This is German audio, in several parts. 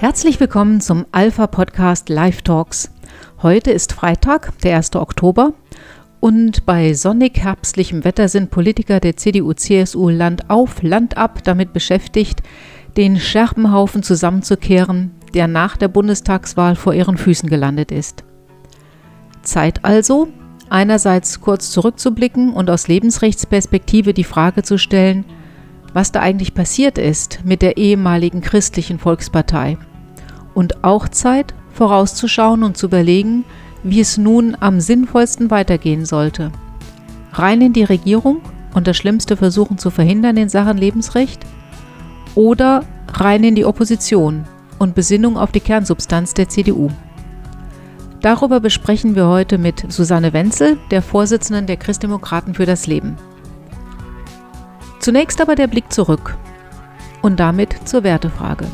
Herzlich willkommen zum Alpha Podcast Live Talks. Heute ist Freitag, der 1. Oktober, und bei sonnig herbstlichem Wetter sind Politiker der CDU-CSU Land auf, Land ab damit beschäftigt, den Scherbenhaufen zusammenzukehren, der nach der Bundestagswahl vor ihren Füßen gelandet ist. Zeit also, einerseits kurz zurückzublicken und aus Lebensrechtsperspektive die Frage zu stellen, was da eigentlich passiert ist mit der ehemaligen christlichen Volkspartei. Und auch Zeit, vorauszuschauen und zu überlegen, wie es nun am sinnvollsten weitergehen sollte. Rein in die Regierung und das Schlimmste versuchen zu verhindern in Sachen Lebensrecht? Oder rein in die Opposition und Besinnung auf die Kernsubstanz der CDU? Darüber besprechen wir heute mit Susanne Wenzel, der Vorsitzenden der Christdemokraten für das Leben. Zunächst aber der Blick zurück und damit zur Wertefrage.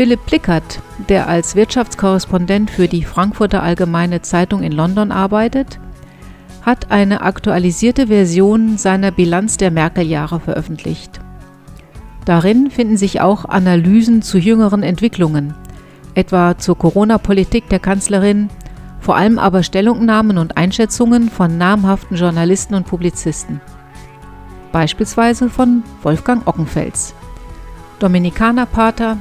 Philipp Plickert, der als Wirtschaftskorrespondent für die Frankfurter Allgemeine Zeitung in London arbeitet, hat eine aktualisierte Version seiner Bilanz der Merkel-Jahre veröffentlicht. Darin finden sich auch Analysen zu jüngeren Entwicklungen, etwa zur Corona-Politik der Kanzlerin, vor allem aber Stellungnahmen und Einschätzungen von namhaften Journalisten und Publizisten. Beispielsweise von Wolfgang Ockenfels, Dominikanerpater,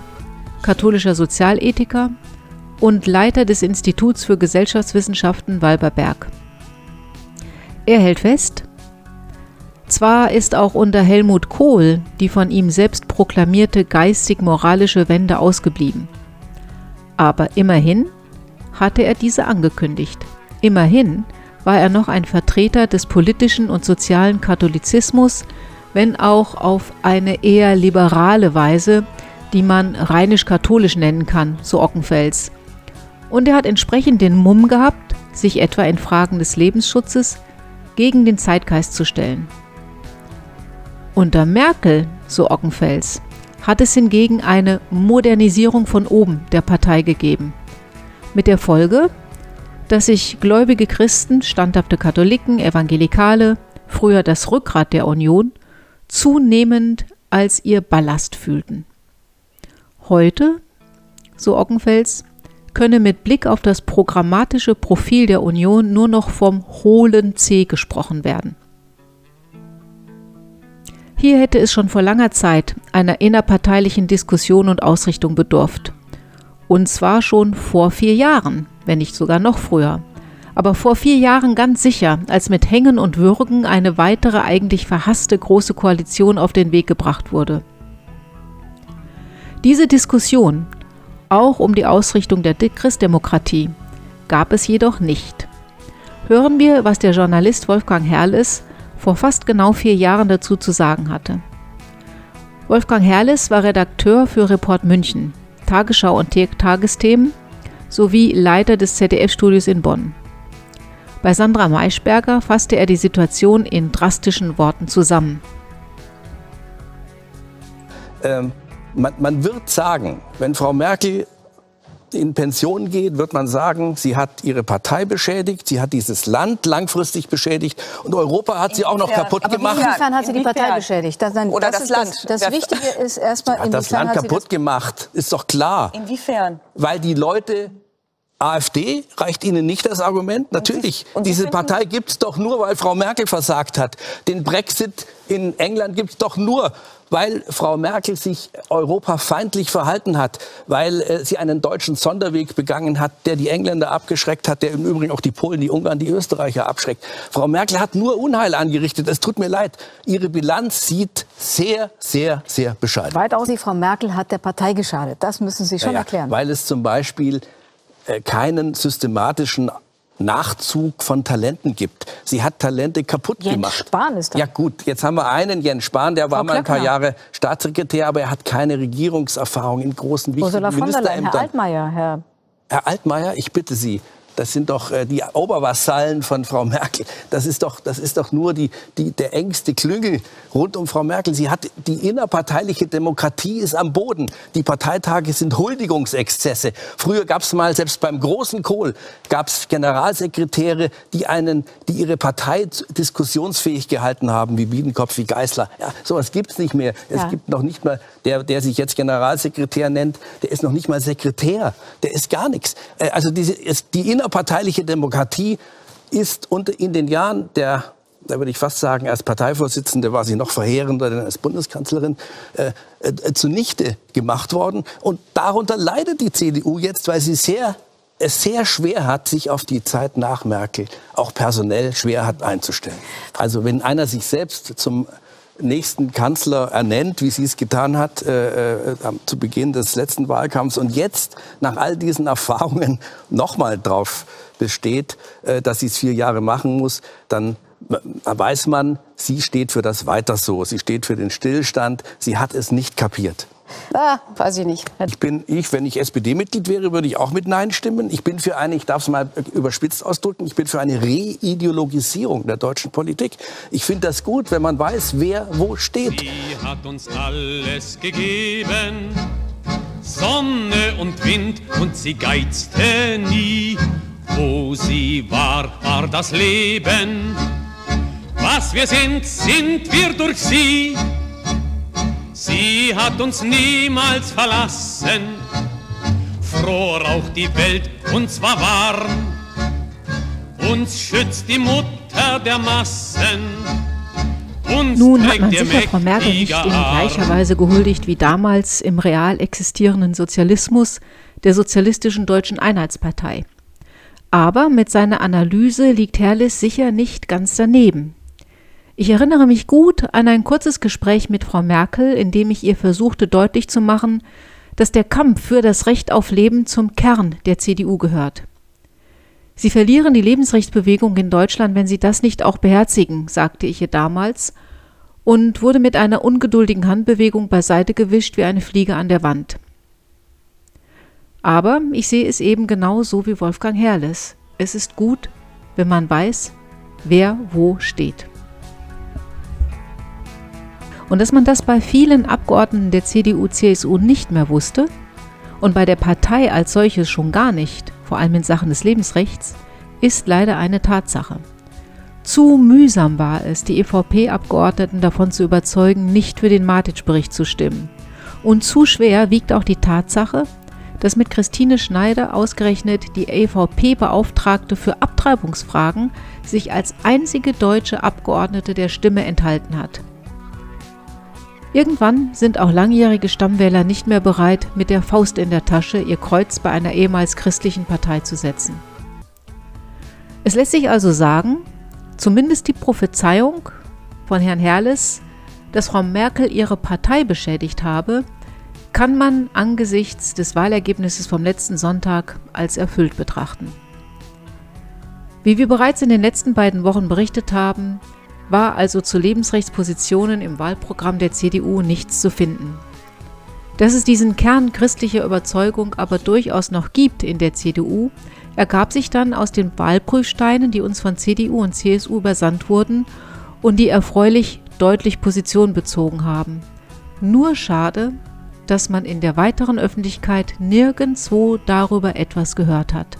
katholischer Sozialethiker und Leiter des Instituts für Gesellschaftswissenschaften Walberberg. Er hält fest, zwar ist auch unter Helmut Kohl die von ihm selbst proklamierte geistig-moralische Wende ausgeblieben. Aber immerhin hatte er diese angekündigt. Immerhin war er noch ein Vertreter des politischen und sozialen Katholizismus, wenn auch auf eine eher liberale Weise, die man rheinisch-katholisch nennen kann, so Ockenfels. Und er hat entsprechend den Mumm gehabt, sich etwa in Fragen des Lebensschutzes gegen den Zeitgeist zu stellen. Unter Merkel, so Ockenfels, hat es hingegen eine Modernisierung von oben der Partei gegeben. Mit der Folge, dass sich gläubige Christen, standhafte Katholiken, Evangelikale, früher das Rückgrat der Union, zunehmend als ihr Ballast fühlten. Heute, so Ockenfels, könne mit Blick auf das programmatische Profil der Union nur noch vom hohlen C gesprochen werden. Hier hätte es schon vor langer Zeit einer innerparteilichen Diskussion und Ausrichtung bedurft. Und zwar schon vor vier Jahren, wenn nicht sogar noch früher. Aber vor vier Jahren ganz sicher, als mit Hängen und Würgen eine weitere eigentlich verhasste große Koalition auf den Weg gebracht wurde. Diese Diskussion, auch um die Ausrichtung der Christdemokratie, gab es jedoch nicht. Hören wir, was der Journalist Wolfgang Herrles vor fast genau vier Jahren dazu zu sagen hatte. Wolfgang Herrles war Redakteur für Report München, Tagesschau und Tagesthemen sowie Leiter des ZDF-Studios in Bonn. Bei Sandra Maischberger fasste er die Situation in drastischen Worten zusammen. Ähm, man, man wird sagen, wenn Frau Merkel in Pension geht, wird man sagen, sie hat ihre Partei beschädigt, sie hat dieses Land langfristig beschädigt und Europa hat sie auch noch kaputt Aber gemacht. Inwiefern hat sie die Partei beschädigt? Das, dann, Oder das, das ist Land. Das, das Wichtige ist erstmal, Sie hat das Land kaputt gemacht, ist doch klar. Inwiefern? Weil die Leute AfD reicht Ihnen nicht das Argument? Natürlich. und Sie Diese finden- Partei gibt es doch nur, weil Frau Merkel versagt hat. Den Brexit in England gibt es doch nur, weil Frau Merkel sich europafeindlich verhalten hat, weil äh, sie einen deutschen Sonderweg begangen hat, der die Engländer abgeschreckt hat, der im Übrigen auch die Polen, die Ungarn, die Österreicher abschreckt. Frau Merkel hat nur Unheil angerichtet. Es tut mir leid. Ihre Bilanz sieht sehr, sehr, sehr bescheiden. weitaus die Frau Merkel hat der Partei geschadet. Das müssen Sie schon Ja, ja, erklären. Weil es zum Beispiel äh, keinen systematischen Nachzug von Talenten gibt. Sie hat Talente kaputt Jens gemacht. Spahn ist da. Ja gut, jetzt haben wir einen, Jens Spahn, der war Frau mal ein paar. Jahre Staatssekretär, aber er hat keine Regierungserfahrung in großen, wichtigen Ursula von der Leyen, Herr Ministerämtern. Altmaier, Herr Herr Altmaier, ich bitte Sie, das sind doch äh, die Obervasallen von Frau Merkel. Das ist doch, das ist doch nur die, die, der engste Klüngel rund um Frau Merkel. Sie hat die innerparteiliche Demokratie ist am Boden. Die Parteitage sind Huldigungsexzesse. Früher gab es mal, selbst beim großen Kohl, gab es Generalsekretäre, die einen, die ihre Partei diskussionsfähig gehalten haben, wie Biedenkopf, wie Geißler. Ja, sowas gibt es nicht mehr. Es gibt noch nicht mal der, der sich jetzt Generalsekretär nennt, der ist noch nicht mal Sekretär. Der ist gar nichts. Äh, also diese, die innerparteiliche Demokratie ist in den Jahren der da würde ich fast sagen, als Parteivorsitzende war sie noch verheerender denn als Bundeskanzlerin, äh, äh, zunichte gemacht worden. Und darunter leidet die CDU jetzt, weil sie sehr, es sehr schwer hat, sich auf die Zeit nach Merkel auch personell schwer hat einzustellen. Also wenn einer sich selbst zum nächsten Kanzler ernennt, wie sie es getan hat äh, äh, zu Beginn des letzten Wahlkampfs und jetzt nach all diesen Erfahrungen nochmal drauf besteht, äh, dass sie es vier Jahre machen muss, dann weiß man, sie steht für das Weiter so. Sie steht für den Stillstand. Sie hat es nicht kapiert. Ah, weiß ich nicht. Ich bin, ich, wenn ich SPD-Mitglied wäre, würde ich auch mit Nein stimmen. Ich bin für eine, ich darf es mal überspitzt ausdrücken, ich bin für eine Reideologisierung der deutschen Politik. Ich finde das gut, wenn man weiß, wer wo steht. Sie hat uns alles gegeben, Sonne und Wind, und sie geizte nie. Wo sie war, war das Leben. Was wir sind, sind wir durch sie. Sie hat uns niemals verlassen, froh raucht die Welt und zwar warm. Uns schützt die Mutter der Massen. Uns Nun hat man sicher Frau Merkel nicht in gleicher Weise gehuldigt wie damals im real existierenden Sozialismus der Sozialistischen Deutschen Einheitspartei. Aber mit seiner Analyse liegt Herrlis sicher nicht ganz daneben. Ich erinnere mich gut an ein kurzes Gespräch mit Frau Merkel, in dem ich ihr versuchte deutlich zu machen, dass der Kampf für das Recht auf Leben zum Kern der CDU gehört. Sie verlieren die Lebensrechtsbewegung in Deutschland, wenn sie das nicht auch beherzigen, sagte ich ihr damals und wurde mit einer ungeduldigen Handbewegung beiseite gewischt wie eine Fliege an der Wand. Aber ich sehe es eben genau so wie Wolfgang Herrles. Es ist gut, wenn man weiß, wer wo steht. Und dass man das bei vielen Abgeordneten der CDU-CSU nicht mehr wusste und bei der Partei als solches schon gar nicht, vor allem in Sachen des Lebensrechts, ist leider eine Tatsache. Zu mühsam war es, die EVP-Abgeordneten davon zu überzeugen, nicht für den Matic-Bericht zu stimmen. Und zu schwer wiegt auch die Tatsache, dass mit Christine Schneider ausgerechnet die EVP-Beauftragte für Abtreibungsfragen sich als einzige deutsche Abgeordnete der Stimme enthalten hat. Irgendwann sind auch langjährige Stammwähler nicht mehr bereit, mit der Faust in der Tasche ihr Kreuz bei einer ehemals christlichen Partei zu setzen. Es lässt sich also sagen, zumindest die Prophezeiung von Herrn Herrles, dass Frau Merkel ihre Partei beschädigt habe, kann man angesichts des Wahlergebnisses vom letzten Sonntag als erfüllt betrachten. Wie wir bereits in den letzten beiden Wochen berichtet haben, war also zu Lebensrechtspositionen im Wahlprogramm der CDU nichts zu finden. Dass es diesen Kern christlicher Überzeugung aber durchaus noch gibt in der CDU, ergab sich dann aus den Wahlprüfsteinen, die uns von CDU und CSU übersandt wurden und die erfreulich deutlich Position bezogen haben. Nur schade, dass man in der weiteren Öffentlichkeit nirgendwo darüber etwas gehört hat.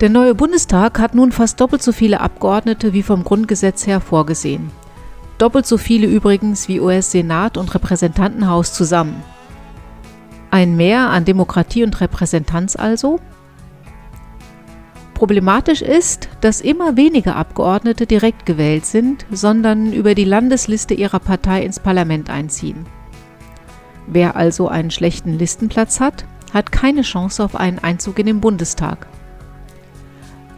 Der neue Bundestag hat nun fast doppelt so viele Abgeordnete wie vom Grundgesetz her vorgesehen. Doppelt so viele übrigens wie US-Senat und Repräsentantenhaus zusammen. Ein Mehr an Demokratie und Repräsentanz also? Problematisch ist, dass immer weniger Abgeordnete direkt gewählt sind, sondern über die Landesliste ihrer Partei ins Parlament einziehen. Wer also einen schlechten Listenplatz hat, hat keine Chance auf einen Einzug in den Bundestag.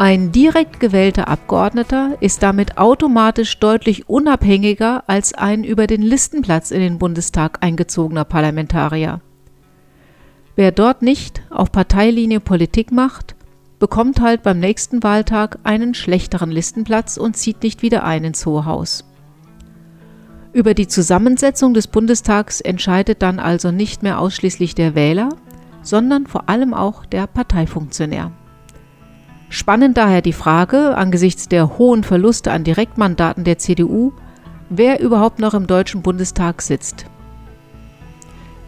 Ein direkt gewählter Abgeordneter ist damit automatisch deutlich unabhängiger als ein über den Listenplatz in den Bundestag eingezogener Parlamentarier. Wer dort nicht auf Parteilinie Politik macht, bekommt halt beim nächsten Wahltag einen schlechteren Listenplatz und zieht nicht wieder ein ins Hohe Haus. Über die Zusammensetzung des Bundestags entscheidet dann also nicht mehr ausschließlich der Wähler, sondern vor allem auch der Parteifunktionär. Spannend daher die Frage, angesichts der hohen Verluste an Direktmandaten der CDU, wer überhaupt noch im Deutschen Bundestag sitzt.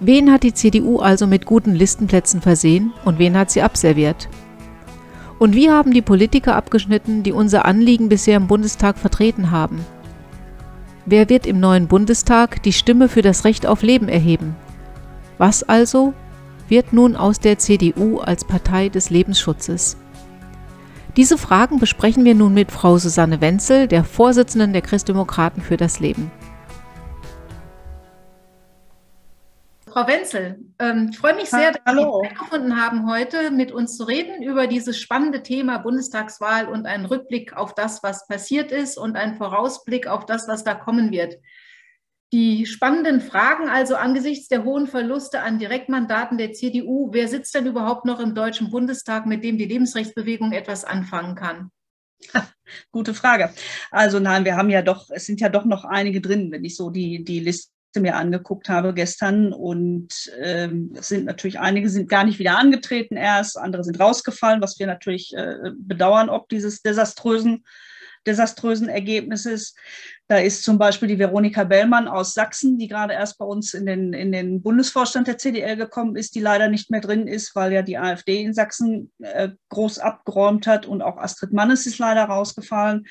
Wen hat die CDU also mit guten Listenplätzen versehen und wen hat sie abserviert? Und wie haben die Politiker abgeschnitten, die unser Anliegen bisher im Bundestag vertreten haben? Wer wird im neuen Bundestag die Stimme für das Recht auf Leben erheben? Was also wird nun aus der CDU als Partei des Lebensschutzes? Diese Fragen besprechen wir nun mit Frau Susanne Wenzel, der Vorsitzenden der Christdemokraten für das Leben. Frau Wenzel, ähm, ich freue mich sehr, dass Hallo. Sie Zeit gefunden haben, heute mit uns zu reden über dieses spannende Thema Bundestagswahl und einen Rückblick auf das, was passiert ist und einen Vorausblick auf das, was da kommen wird. Die spannenden Fragen also angesichts der hohen Verluste an Direktmandaten der CDU, wer sitzt denn überhaupt noch im Deutschen Bundestag, mit dem die Lebensrechtsbewegung etwas anfangen kann? Gute Frage. Also nein, wir haben ja doch, es sind ja doch noch einige drin, wenn ich so die, die Liste mir angeguckt habe gestern. Und ähm, es sind natürlich einige sind gar nicht wieder angetreten erst, andere sind rausgefallen, was wir natürlich äh, bedauern, ob dieses desaströsen desaströsen Ergebnisses. Da ist zum Beispiel die Veronika Bellmann aus Sachsen, die gerade erst bei uns in den, in den Bundesvorstand der CDL gekommen ist, die leider nicht mehr drin ist, weil ja die AfD in Sachsen äh, groß abgeräumt hat und auch Astrid Mannes ist leider rausgefallen.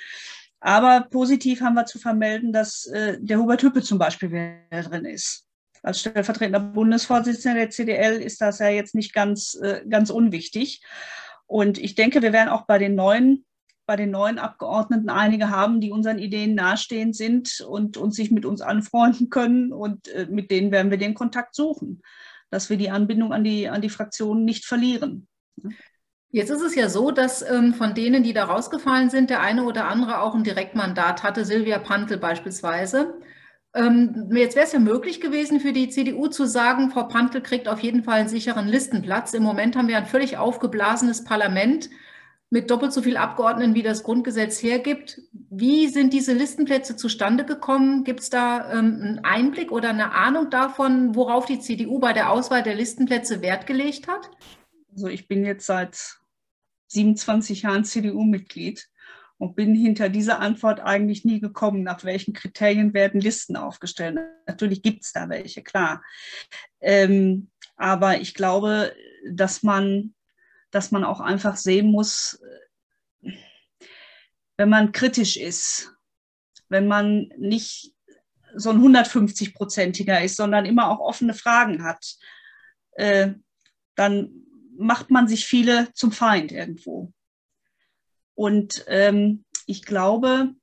Aber positiv haben wir zu vermelden, dass äh, der Hubert Hüppe zum Beispiel wieder drin ist. Als stellvertretender Bundesvorsitzender der CDL ist das ja jetzt nicht ganz, äh, ganz unwichtig. Und ich denke, wir werden auch bei den neuen bei den neuen Abgeordneten einige haben, die unseren Ideen nahestehend sind und, und sich mit uns anfreunden können. Und äh, mit denen werden wir den Kontakt suchen, dass wir die Anbindung an die, an die Fraktionen nicht verlieren. Jetzt ist es ja so, dass ähm, von denen, die da rausgefallen sind, der eine oder andere auch ein Direktmandat hatte, Silvia Pantel beispielsweise. Ähm, jetzt wäre es ja möglich gewesen für die CDU zu sagen, Frau Pantel kriegt auf jeden Fall einen sicheren Listenplatz. Im Moment haben wir ein völlig aufgeblasenes Parlament mit doppelt so viel Abgeordneten, wie das Grundgesetz hergibt. Wie sind diese Listenplätze zustande gekommen? Gibt es da ähm, einen Einblick oder eine Ahnung davon, worauf die CDU bei der Auswahl der Listenplätze Wert gelegt hat? Also ich bin jetzt seit 27 Jahren CDU-Mitglied und bin hinter dieser Antwort eigentlich nie gekommen, nach welchen Kriterien werden Listen aufgestellt. Natürlich gibt es da welche, klar. Ähm, aber ich glaube, dass man dass man auch einfach sehen muss, wenn man kritisch ist, wenn man nicht so ein 150-prozentiger ist, sondern immer auch offene Fragen hat, äh, dann macht man sich viele zum Feind irgendwo. Und ähm, ich glaube,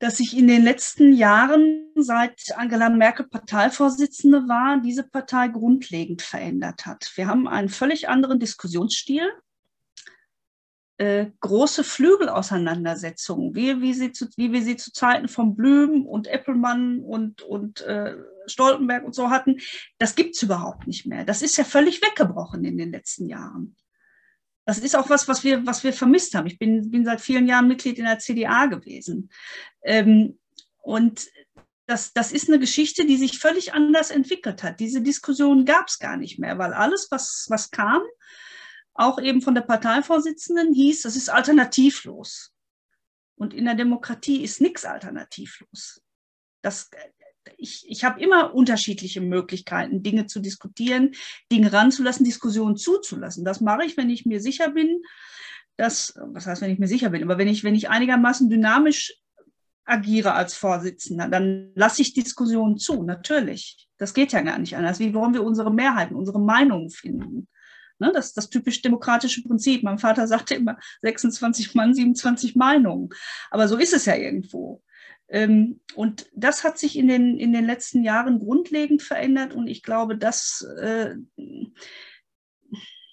dass sich in den letzten Jahren, seit Angela Merkel Parteivorsitzende war, diese Partei grundlegend verändert hat. Wir haben einen völlig anderen Diskussionsstil, äh, große Flügelauseinandersetzungen, wie, wie, sie zu, wie wir sie zu Zeiten von Blüm und Eppelmann und, und äh, Stoltenberg und so hatten. Das gibt es überhaupt nicht mehr. Das ist ja völlig weggebrochen in den letzten Jahren das ist auch was, was wir, was wir vermisst haben. Ich bin, bin seit vielen Jahren Mitglied in der CDA gewesen. Ähm, und das, das ist eine Geschichte, die sich völlig anders entwickelt hat. Diese Diskussion gab es gar nicht mehr, weil alles, was, was kam, auch eben von der Parteivorsitzenden, hieß, das ist alternativlos. Und in der Demokratie ist nichts alternativlos. Das, ich, ich habe immer unterschiedliche Möglichkeiten, Dinge zu diskutieren, Dinge ranzulassen, Diskussionen zuzulassen. Das mache ich, wenn ich mir sicher bin, dass, was heißt, wenn ich mir sicher bin, aber wenn ich, wenn ich einigermaßen dynamisch agiere als Vorsitzender, dann lasse ich Diskussionen zu, natürlich. Das geht ja gar nicht anders. Wie wollen wir unsere Mehrheiten, unsere Meinungen finden? Ne, das ist das typisch demokratische Prinzip. Mein Vater sagte immer 26 Mann, 27 Meinungen. Aber so ist es ja irgendwo. Ähm, und das hat sich in den, in den letzten Jahren grundlegend verändert und ich glaube, dass äh,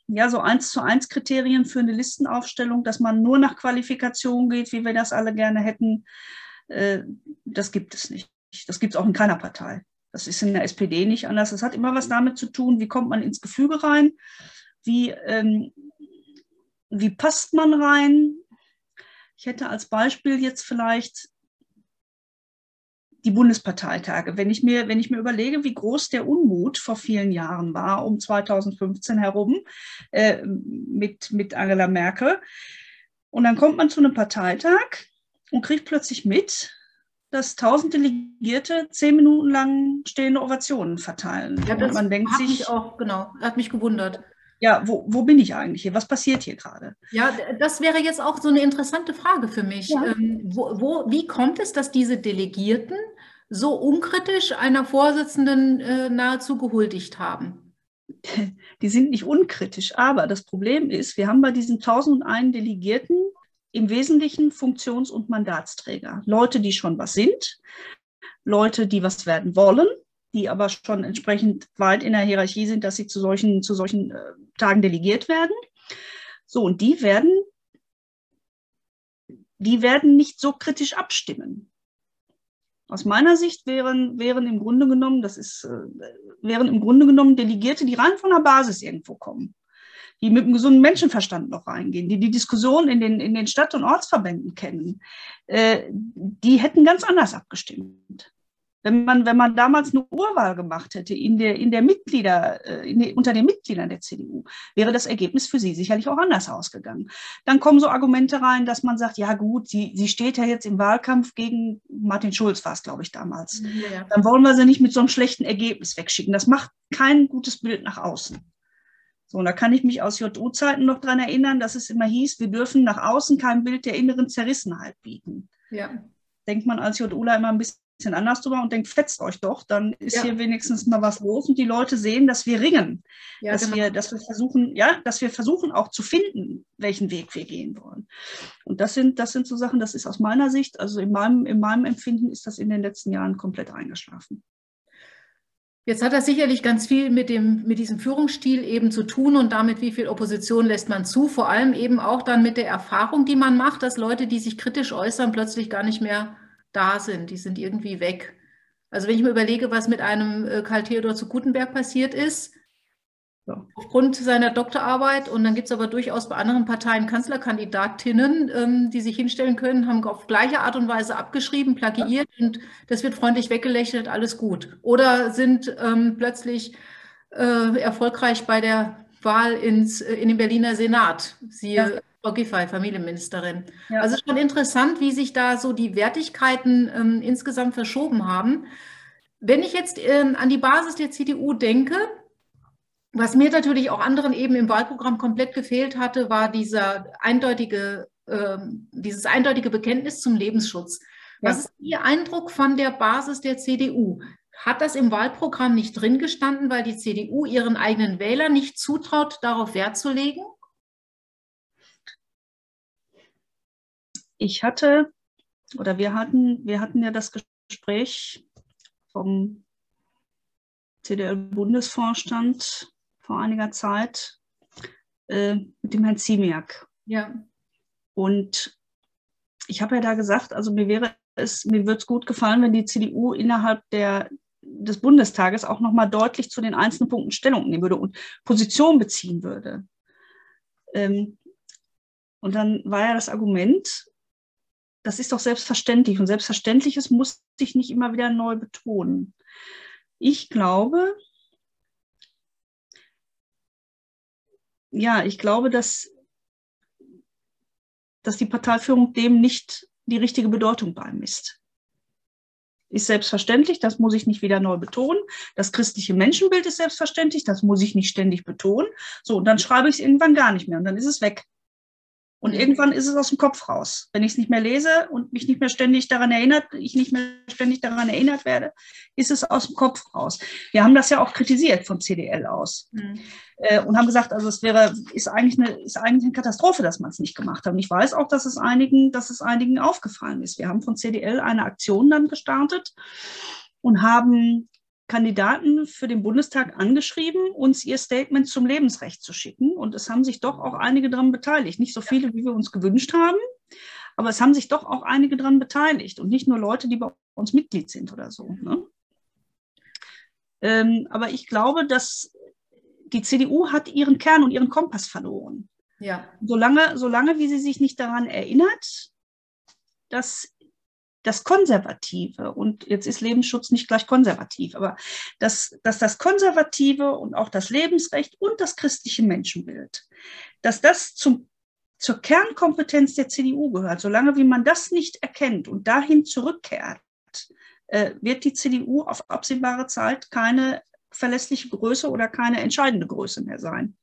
ja so eins zu eins Kriterien für eine Listenaufstellung, dass man nur nach Qualifikation geht, wie wir das alle gerne hätten, äh, das gibt es nicht. Das gibt es auch in keiner Partei. Das ist in der SPD nicht anders. Das hat immer was damit zu tun, wie kommt man ins Gefüge rein, wie, ähm, wie passt man rein. Ich hätte als Beispiel jetzt vielleicht die Bundesparteitage. Wenn ich, mir, wenn ich mir überlege, wie groß der Unmut vor vielen Jahren war, um 2015 herum, äh, mit, mit Angela Merkel. Und dann kommt man zu einem Parteitag und kriegt plötzlich mit, dass tausend Delegierte zehn Minuten lang stehende Ovationen verteilen. Ja, das und man denkt hat sich, mich auch, genau, hat mich gewundert. Ja, wo, wo bin ich eigentlich hier? Was passiert hier gerade? Ja, das wäre jetzt auch so eine interessante Frage für mich. Ja. Ähm, wo, wo, wie kommt es, dass diese Delegierten so unkritisch einer Vorsitzenden äh, nahezu gehuldigt haben? Die sind nicht unkritisch, aber das Problem ist, wir haben bei diesen 1001 Delegierten im Wesentlichen Funktions- und Mandatsträger. Leute, die schon was sind, Leute, die was werden wollen, die aber schon entsprechend weit in der Hierarchie sind, dass sie zu solchen, zu solchen äh, Tagen delegiert werden. So, und die werden, die werden nicht so kritisch abstimmen. Aus meiner Sicht wären, wären im Grunde genommen, das ist, äh, wären im Grunde genommen Delegierte, die rein von der Basis irgendwo kommen die mit einem gesunden Menschenverstand noch reingehen, die die Diskussion in den, in den Stadt- und Ortsverbänden kennen, äh, die hätten ganz anders abgestimmt. Wenn man, wenn man damals eine Urwahl gemacht hätte in der, in der Mitglieder, äh, in der, unter den Mitgliedern der CDU, wäre das Ergebnis für sie sicherlich auch anders ausgegangen. Dann kommen so Argumente rein, dass man sagt, ja gut, sie, sie steht ja jetzt im Wahlkampf gegen Martin Schulz, war es, glaube ich, damals. Ja. Dann wollen wir sie nicht mit so einem schlechten Ergebnis wegschicken. Das macht kein gutes Bild nach außen. So, und da kann ich mich aus JU-Zeiten noch dran erinnern, dass es immer hieß, wir dürfen nach außen kein Bild der inneren Zerrissenheit bieten. Ja. Denkt man als JUler immer ein bisschen anders drüber und denkt, fetzt euch doch, dann ist ja. hier wenigstens mal was los und die Leute sehen, dass wir ringen, ja, dass, genau. wir, dass wir versuchen, ja, dass wir versuchen auch zu finden, welchen Weg wir gehen wollen. Und das sind, das sind so Sachen, das ist aus meiner Sicht, also in meinem, in meinem Empfinden ist das in den letzten Jahren komplett eingeschlafen. Jetzt hat das sicherlich ganz viel mit, dem, mit diesem Führungsstil eben zu tun und damit, wie viel Opposition lässt man zu. Vor allem eben auch dann mit der Erfahrung, die man macht, dass Leute, die sich kritisch äußern, plötzlich gar nicht mehr da sind. Die sind irgendwie weg. Also wenn ich mir überlege, was mit einem äh, Karl Theodor zu Gutenberg passiert ist, ja. Aufgrund seiner Doktorarbeit und dann gibt es aber durchaus bei anderen Parteien Kanzlerkandidatinnen, ähm, die sich hinstellen können, haben auf gleiche Art und Weise abgeschrieben, plagiiert ja. und das wird freundlich weggelächelt, alles gut. Oder sind ähm, plötzlich äh, erfolgreich bei der Wahl ins, äh, in den Berliner Senat. Siehe ja. Frau Giffey, Familienministerin. Ja. Also schon interessant, wie sich da so die Wertigkeiten ähm, insgesamt verschoben haben. Wenn ich jetzt ähm, an die Basis der CDU denke, was mir natürlich auch anderen eben im Wahlprogramm komplett gefehlt hatte, war dieser eindeutige, äh, dieses eindeutige Bekenntnis zum Lebensschutz. Ja. Was ist Ihr Eindruck von der Basis der CDU? Hat das im Wahlprogramm nicht drin gestanden, weil die CDU ihren eigenen Wählern nicht zutraut, darauf Wert zu legen? Ich hatte, oder wir hatten, wir hatten ja das Gespräch vom CDU-Bundesvorstand vor einiger Zeit äh, mit dem Herrn Ziemiak. Ja. Und ich habe ja da gesagt, also mir wäre es, mir würde es gut gefallen, wenn die CDU innerhalb der, des Bundestages auch nochmal deutlich zu den einzelnen Punkten Stellung nehmen würde und Position beziehen würde. Ähm, und dann war ja das Argument, das ist doch selbstverständlich und Selbstverständliches muss sich nicht immer wieder neu betonen. Ich glaube, ja, ich glaube, dass, dass die Parteiführung dem nicht die richtige Bedeutung beimisst. Ist selbstverständlich, das muss ich nicht wieder neu betonen. Das christliche Menschenbild ist selbstverständlich, das muss ich nicht ständig betonen. So, und dann schreibe ich es irgendwann gar nicht mehr und dann ist es weg. Und irgendwann ist es aus dem Kopf raus. Wenn ich es nicht mehr lese und mich nicht mehr ständig daran erinnert, ich nicht mehr ständig daran erinnert werde, ist es aus dem Kopf raus. Wir haben das ja auch kritisiert von CDL aus mhm. äh, und haben gesagt, also es wäre, ist eigentlich eine, ist eigentlich eine Katastrophe, dass man es nicht gemacht hat. Und ich weiß auch, dass es einigen, dass es einigen aufgefallen ist. Wir haben von CDL eine Aktion dann gestartet und haben Kandidaten für den Bundestag angeschrieben, uns ihr Statement zum Lebensrecht zu schicken. Und es haben sich doch auch einige daran beteiligt. Nicht so viele, wie wir uns gewünscht haben, aber es haben sich doch auch einige daran beteiligt. Und nicht nur Leute, die bei uns Mitglied sind oder so. Ne? Ähm, aber ich glaube, dass die CDU hat ihren Kern und ihren Kompass verloren. Ja. Solange, solange wie sie sich nicht daran erinnert, dass das Konservative, und jetzt ist Lebensschutz nicht gleich konservativ, aber dass, dass das Konservative und auch das Lebensrecht und das christliche Menschenbild, dass das zum, zur Kernkompetenz der CDU gehört, solange wie man das nicht erkennt und dahin zurückkehrt, äh, wird die CDU auf absehbare Zeit keine verlässliche Größe oder keine entscheidende Größe mehr sein.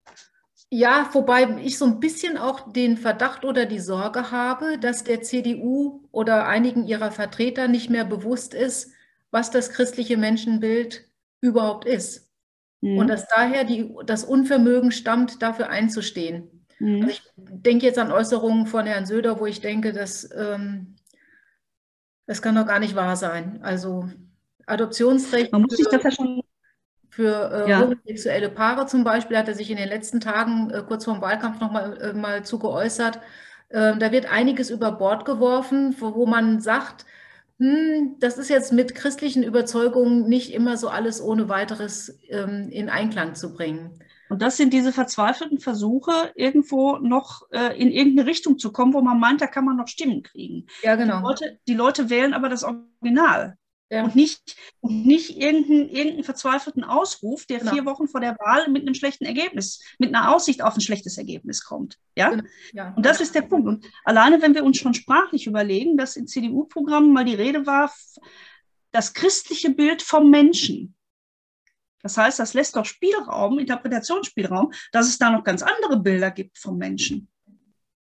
Ja, wobei ich so ein bisschen auch den Verdacht oder die Sorge habe, dass der CDU oder einigen ihrer Vertreter nicht mehr bewusst ist, was das christliche Menschenbild überhaupt ist. Mhm. Und dass daher die, das Unvermögen stammt, dafür einzustehen. Mhm. Also ich denke jetzt an Äußerungen von Herrn Söder, wo ich denke, dass ähm, das kann doch gar nicht wahr sein. Also Adoptionsrecht. Man muss sich das ja schon für äh, ja. homosexuelle Paare zum Beispiel hat er sich in den letzten Tagen äh, kurz vor dem Wahlkampf noch mal, äh, mal zu geäußert. Ähm, da wird einiges über Bord geworfen, wo, wo man sagt, hm, das ist jetzt mit christlichen Überzeugungen nicht immer so alles ohne weiteres ähm, in Einklang zu bringen. Und das sind diese verzweifelten Versuche, irgendwo noch äh, in irgendeine Richtung zu kommen, wo man meint, da kann man noch Stimmen kriegen. Ja, genau. Die Leute, die Leute wählen aber das Original. Ja. Und nicht, und nicht irgendeinen, irgendeinen verzweifelten Ausruf, der genau. vier Wochen vor der Wahl mit einem schlechten Ergebnis, mit einer Aussicht auf ein schlechtes Ergebnis kommt. Ja? Genau. ja. Und das ist der Punkt. Und alleine, wenn wir uns schon sprachlich überlegen, dass in CDU-Programmen mal die Rede war, das christliche Bild vom Menschen. Das heißt, das lässt doch Spielraum, Interpretationsspielraum, dass es da noch ganz andere Bilder gibt vom Menschen.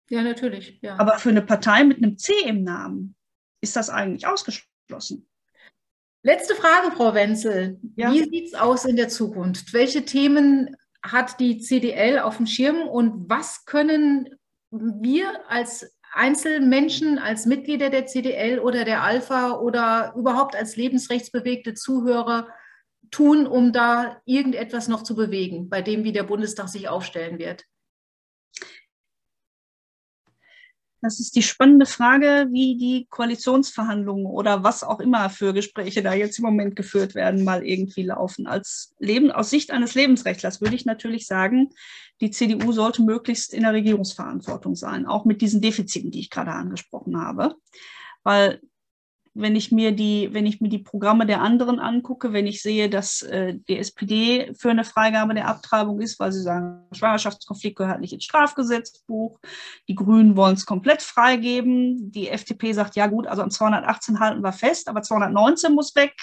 Ja, natürlich. Ja. Aber für eine Partei mit einem C im Namen ist das eigentlich ausgeschlossen. Letzte Frage, Frau Wenzel. Ja. Wie sieht es aus in der Zukunft? Welche Themen hat die CDL auf dem Schirm und was können wir als Einzelmenschen, als Mitglieder der CDL oder der Alpha oder überhaupt als lebensrechtsbewegte Zuhörer tun, um da irgendetwas noch zu bewegen, bei dem, wie der Bundestag sich aufstellen wird? Das ist die spannende Frage, wie die Koalitionsverhandlungen oder was auch immer für Gespräche da jetzt im Moment geführt werden, mal irgendwie laufen. Als Leben, aus Sicht eines Lebensrechtlers würde ich natürlich sagen, die CDU sollte möglichst in der Regierungsverantwortung sein, auch mit diesen Defiziten, die ich gerade angesprochen habe. Weil wenn ich mir die, wenn ich mir die Programme der anderen angucke, wenn ich sehe, dass äh, die SPD für eine Freigabe der Abtreibung ist, weil sie sagen, Schwangerschaftskonflikt gehört nicht ins Strafgesetzbuch, die Grünen wollen es komplett freigeben, die FDP sagt, ja gut, also an 218 halten wir fest, aber 219 muss weg.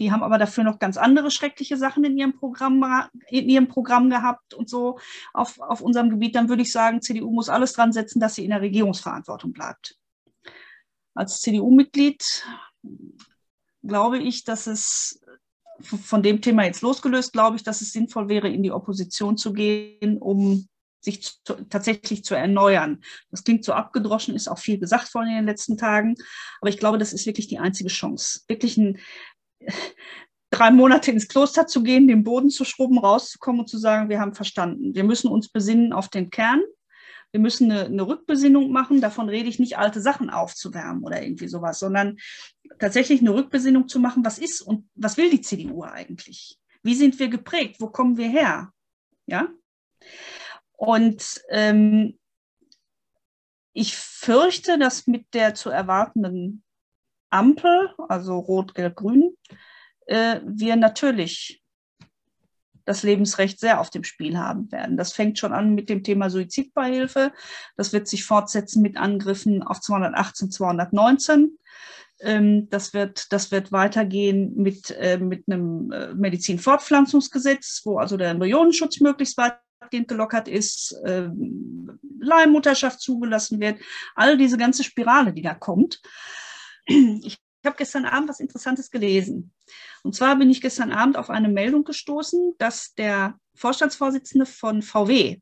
Die haben aber dafür noch ganz andere schreckliche Sachen in ihrem Programm, in ihrem Programm gehabt und so auf, auf unserem Gebiet, dann würde ich sagen, CDU muss alles dran setzen, dass sie in der Regierungsverantwortung bleibt als CDU-Mitglied glaube ich, dass es von dem Thema jetzt losgelöst, glaube ich, dass es sinnvoll wäre, in die Opposition zu gehen, um sich zu, tatsächlich zu erneuern. Das klingt so abgedroschen, ist auch viel gesagt worden in den letzten Tagen, aber ich glaube, das ist wirklich die einzige Chance, wirklich ein, drei Monate ins Kloster zu gehen, den Boden zu schrubben, rauszukommen und zu sagen, wir haben verstanden. Wir müssen uns besinnen auf den Kern wir müssen eine, eine Rückbesinnung machen. Davon rede ich nicht, alte Sachen aufzuwärmen oder irgendwie sowas, sondern tatsächlich eine Rückbesinnung zu machen, was ist und was will die CDU eigentlich? Wie sind wir geprägt? Wo kommen wir her? Ja. Und ähm, ich fürchte, dass mit der zu erwartenden Ampel, also Rot, Gelb, Grün, äh, wir natürlich das Lebensrecht sehr auf dem Spiel haben werden. Das fängt schon an mit dem Thema Suizidbeihilfe. Das wird sich fortsetzen mit Angriffen auf 218, 219. Ähm, das wird, das wird weitergehen mit, äh, mit einem äh, Medizinfortpflanzungsgesetz, wo also der Embryonenschutz möglichst weitgehend gelockert ist, ähm, Leihmutterschaft zugelassen wird, all diese ganze Spirale, die da kommt. Ich ich habe gestern Abend was Interessantes gelesen. Und zwar bin ich gestern Abend auf eine Meldung gestoßen, dass der Vorstandsvorsitzende von VW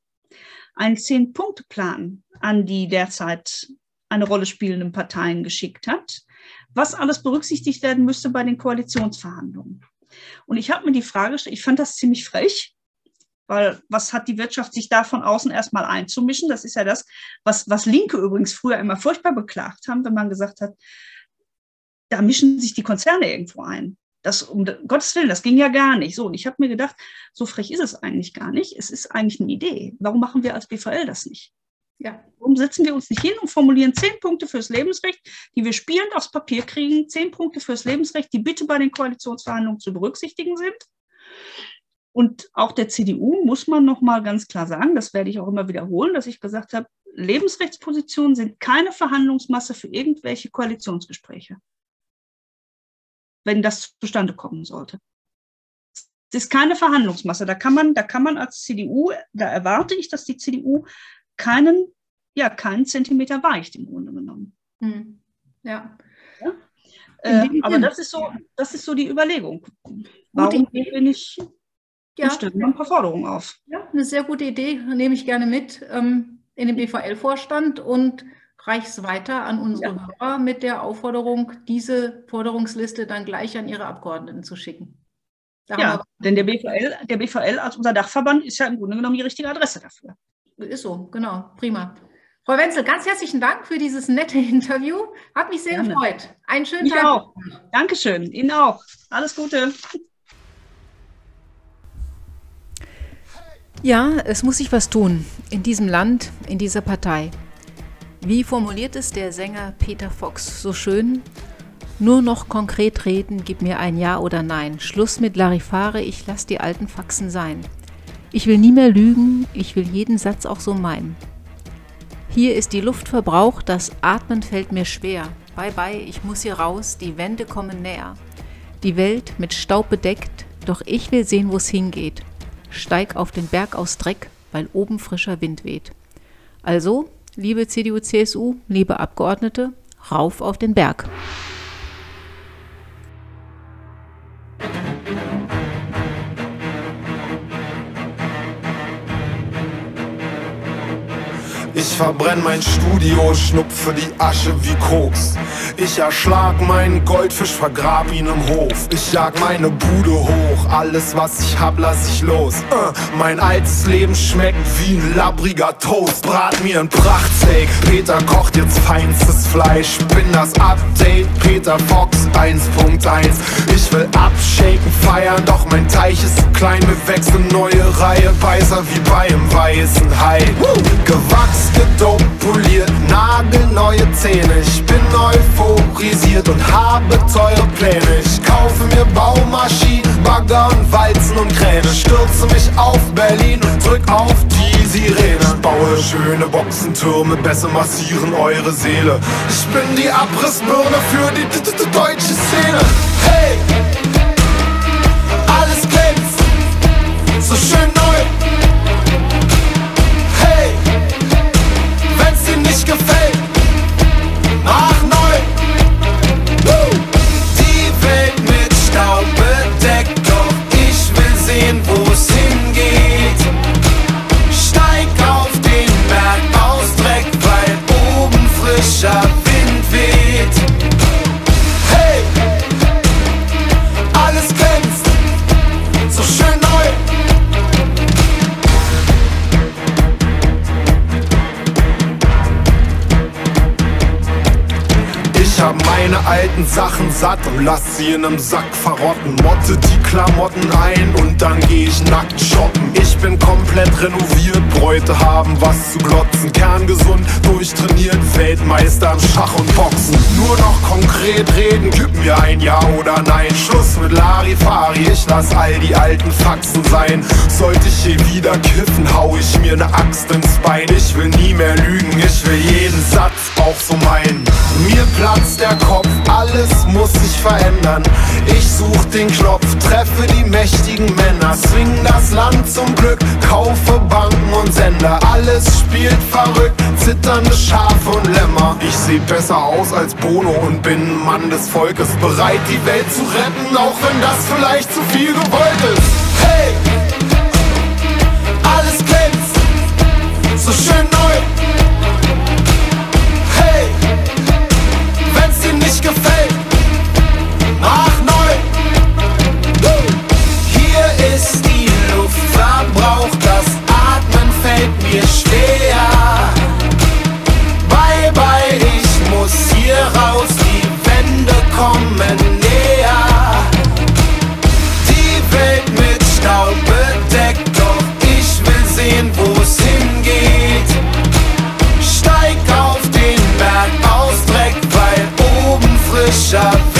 einen Zehn-Punkte-Plan an die derzeit eine Rolle spielenden Parteien geschickt hat, was alles berücksichtigt werden müsste bei den Koalitionsverhandlungen. Und ich habe mir die Frage gestellt, ich fand das ziemlich frech, weil was hat die Wirtschaft sich da von außen erstmal einzumischen? Das ist ja das, was, was Linke übrigens früher immer furchtbar beklagt haben, wenn man gesagt hat, da mischen sich die Konzerne irgendwo ein. Das, um Gottes Willen, das ging ja gar nicht. So, und ich habe mir gedacht, so frech ist es eigentlich gar nicht. Es ist eigentlich eine Idee. Warum machen wir als BVL das nicht? Ja. Warum setzen wir uns nicht hin und formulieren zehn Punkte fürs Lebensrecht, die wir spielend aufs Papier kriegen, zehn Punkte fürs Lebensrecht, die bitte bei den Koalitionsverhandlungen zu berücksichtigen sind? Und auch der CDU muss man noch mal ganz klar sagen, das werde ich auch immer wiederholen, dass ich gesagt habe, Lebensrechtspositionen sind keine Verhandlungsmasse für irgendwelche Koalitionsgespräche, wenn das zustande kommen sollte. Es ist keine Verhandlungsmasse. Da kann man, da kann man als CDU, da erwarte ich, dass die CDU keinen, ja, keinen Zentimeter weicht im Grunde genommen. Hm. Ja. ja? Äh, aber das ist so, das ist so die Überlegung. Warum bin ich ja. stellen wir ein paar Forderungen auf. Ja, eine sehr gute Idee, nehme ich gerne mit ähm, in den BVL-Vorstand und reiche es weiter an unsere ja. Hörer mit der Aufforderung, diese Forderungsliste dann gleich an ihre Abgeordneten zu schicken. Da ja, denn der BVL, der BVL als unser Dachverband ist ja im Grunde genommen die richtige Adresse dafür. Ist so, genau, prima. Frau Wenzel, ganz herzlichen Dank für dieses nette Interview. Hat mich sehr Gerne. gefreut. Einen schönen ich Tag. auch. Dankeschön. Ihnen auch. Alles Gute. Ja, es muss sich was tun in diesem Land, in dieser Partei. Wie formuliert es der Sänger Peter Fox so schön? Nur noch konkret reden, gib mir ein Ja oder Nein. Schluss mit Larifare, ich lass die alten Faxen sein. Ich will nie mehr lügen, ich will jeden Satz auch so meinen. Hier ist die Luft verbraucht, das Atmen fällt mir schwer. Bye bye, ich muss hier raus, die Wände kommen näher. Die Welt mit Staub bedeckt, doch ich will sehen, wo's hingeht. Steig auf den Berg aus Dreck, weil oben frischer Wind weht. Also, liebe CDU-CSU, liebe Abgeordnete, rauf auf den Berg. Ich verbrenn mein Studio, schnupfe die Asche wie Koks. Ich erschlag meinen Goldfisch, vergrab ihn im Hof. Ich jag meine Bude hoch, alles was ich hab, lass ich los. Uh, mein altes Leben schmeckt wie ein labbriger Toast. Brat mir ein Prachtsteak, Peter kocht jetzt feinstes Fleisch. Bin das Update, Peter Fox 1.1. Ich will abshaken, feiern, doch mein Teich ist zu klein. Wir wechseln neue Reihe, Beißer wie bei einem weißen Hai. Gewachsen gedopt, poliert, nagelneue Zähne. Ich bin euphorisiert und habe teure Pläne. Ich kaufe mir Baumaschinen, Bagger und Walzen und Kräne. Stürze mich auf Berlin und drück auf die Sirene. Ich baue schöne Boxentürme, besser massieren eure Seele. Ich bin die Abrissbirne für die deutsche Szene. Hey! Alles glänzt, so schön escapade alten Sachen satt und lass sie in nem Sack verrotten. Motte die Klamotten ein und dann geh ich nackt shoppen. Ich bin komplett renoviert, Bräute haben was zu glotzen. Kerngesund, durchtrainiert, Weltmeister im Schach und Boxen. Nur noch konkret reden, gib mir ein Ja oder Nein. Schluss mit Larifari, ich lass all die alten Faxen sein. Sollte ich hier wieder kiffen, hau ich mir ne Axt ins Bein. Ich will nie mehr lügen, ich will jeden Satz auch so meinen. Mir platzt der Kopf, alles muss sich verändern. Ich such den Knopf, treffe die mächtigen Männer, swing das Land zum Glück, kaufe Banken und Sender. Alles spielt verrückt, zitternde Schafe und Lämmer. Ich seh besser aus als Bono und bin ein Mann des Volkes, bereit die Welt zu retten, auch wenn das vielleicht zu viel gewollt ist. Hey! Alles glänzt, so schön neu. nicht gefällt, mit mir schwer. Bye bye, ich muss hier raus, die Wände kommen näher. Die Welt mit Staub bedeckt, doch ich will sehen, wo es hingeht. Steig auf den Berg aus Dreck, weil oben frischer Wind.